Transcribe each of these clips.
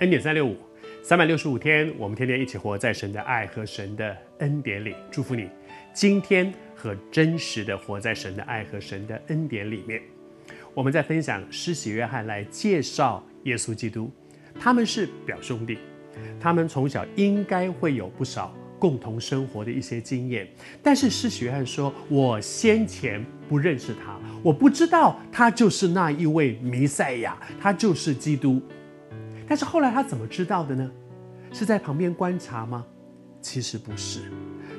恩典三六五，三百六十五天，我们天天一起活在神的爱和神的恩典里。祝福你，今天和真实的活在神的爱和神的恩典里面。我们在分享施洗约翰来介绍耶稣基督，他们是表兄弟，他们从小应该会有不少共同生活的一些经验。但是施洗约翰说：“我先前不认识他，我不知道他就是那一位弥赛亚，他就是基督。”但是后来他怎么知道的呢？是在旁边观察吗？其实不是。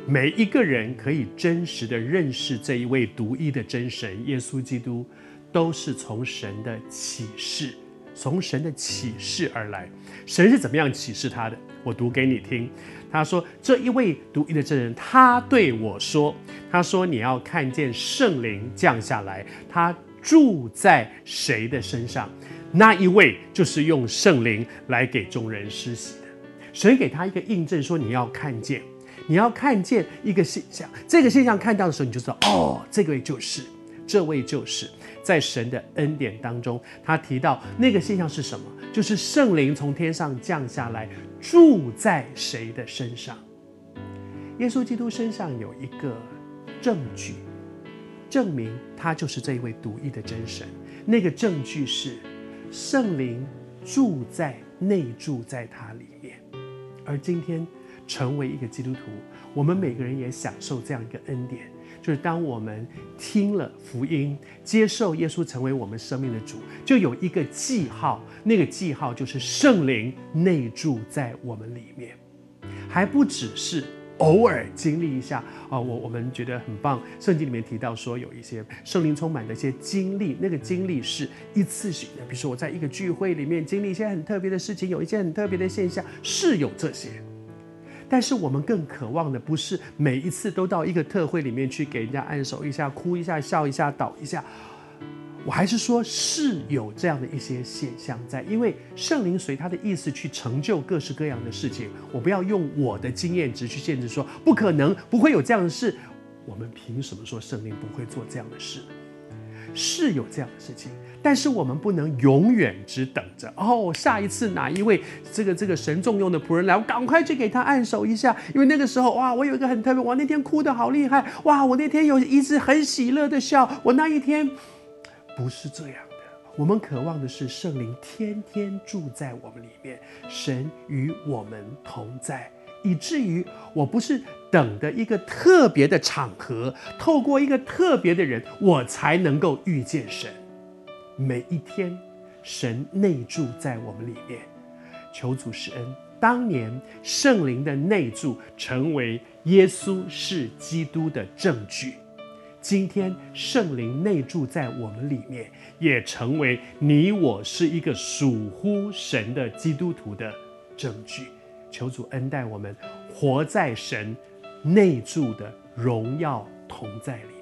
每一个人可以真实的认识这一位独一的真神耶稣基督，都是从神的启示，从神的启示而来。神是怎么样启示他的？我读给你听。他说：“这一位独一的真人，他对我说：‘他说你要看见圣灵降下来，他住在谁的身上？’”那一位就是用圣灵来给众人施洗的，神给他一个印证，说你要看见，你要看见一个现象，这个现象看到的时候，你就知道，哦，这个位就是，这位就是在神的恩典当中，他提到那个现象是什么？就是圣灵从天上降下来，住在谁的身上？耶稣基督身上有一个证据，证明他就是这一位独一的真神。那个证据是。圣灵住在内住在他里面，而今天成为一个基督徒，我们每个人也享受这样一个恩典，就是当我们听了福音，接受耶稣成为我们生命的主，就有一个记号，那个记号就是圣灵内住在我们里面，还不只是。偶尔经历一下啊，我我们觉得很棒。圣经里面提到说，有一些圣灵充满的一些经历，那个经历是一次性的。比如说，我在一个聚会里面经历一些很特别的事情，有一些很特别的现象，是有这些。但是我们更渴望的不是每一次都到一个特会里面去给人家按手一下、哭一下、笑一下、倒一下。我还是说，是有这样的一些现象在，因为圣灵随他的意思去成就各式各样的事情。我不要用我的经验值去限制说不可能，不会有这样的事。我们凭什么说圣灵不会做这样的事？是有这样的事情，但是我们不能永远只等着哦，下一次哪一位这个这个神重用的仆人来，我赶快去给他按手一下，因为那个时候哇，我有一个很特别，我，那天哭得好厉害，哇，我那天有一直很喜乐的笑，我那一天。不是这样的，我们渴望的是圣灵天天住在我们里面，神与我们同在，以至于我不是等的一个特别的场合，透过一个特别的人，我才能够遇见神。每一天，神内住在我们里面，求主施恩。当年圣灵的内住，成为耶稣是基督的证据。今天圣灵内住在我们里面，也成为你我是一个属乎神的基督徒的证据。求主恩待我们，活在神内住的荣耀同在里。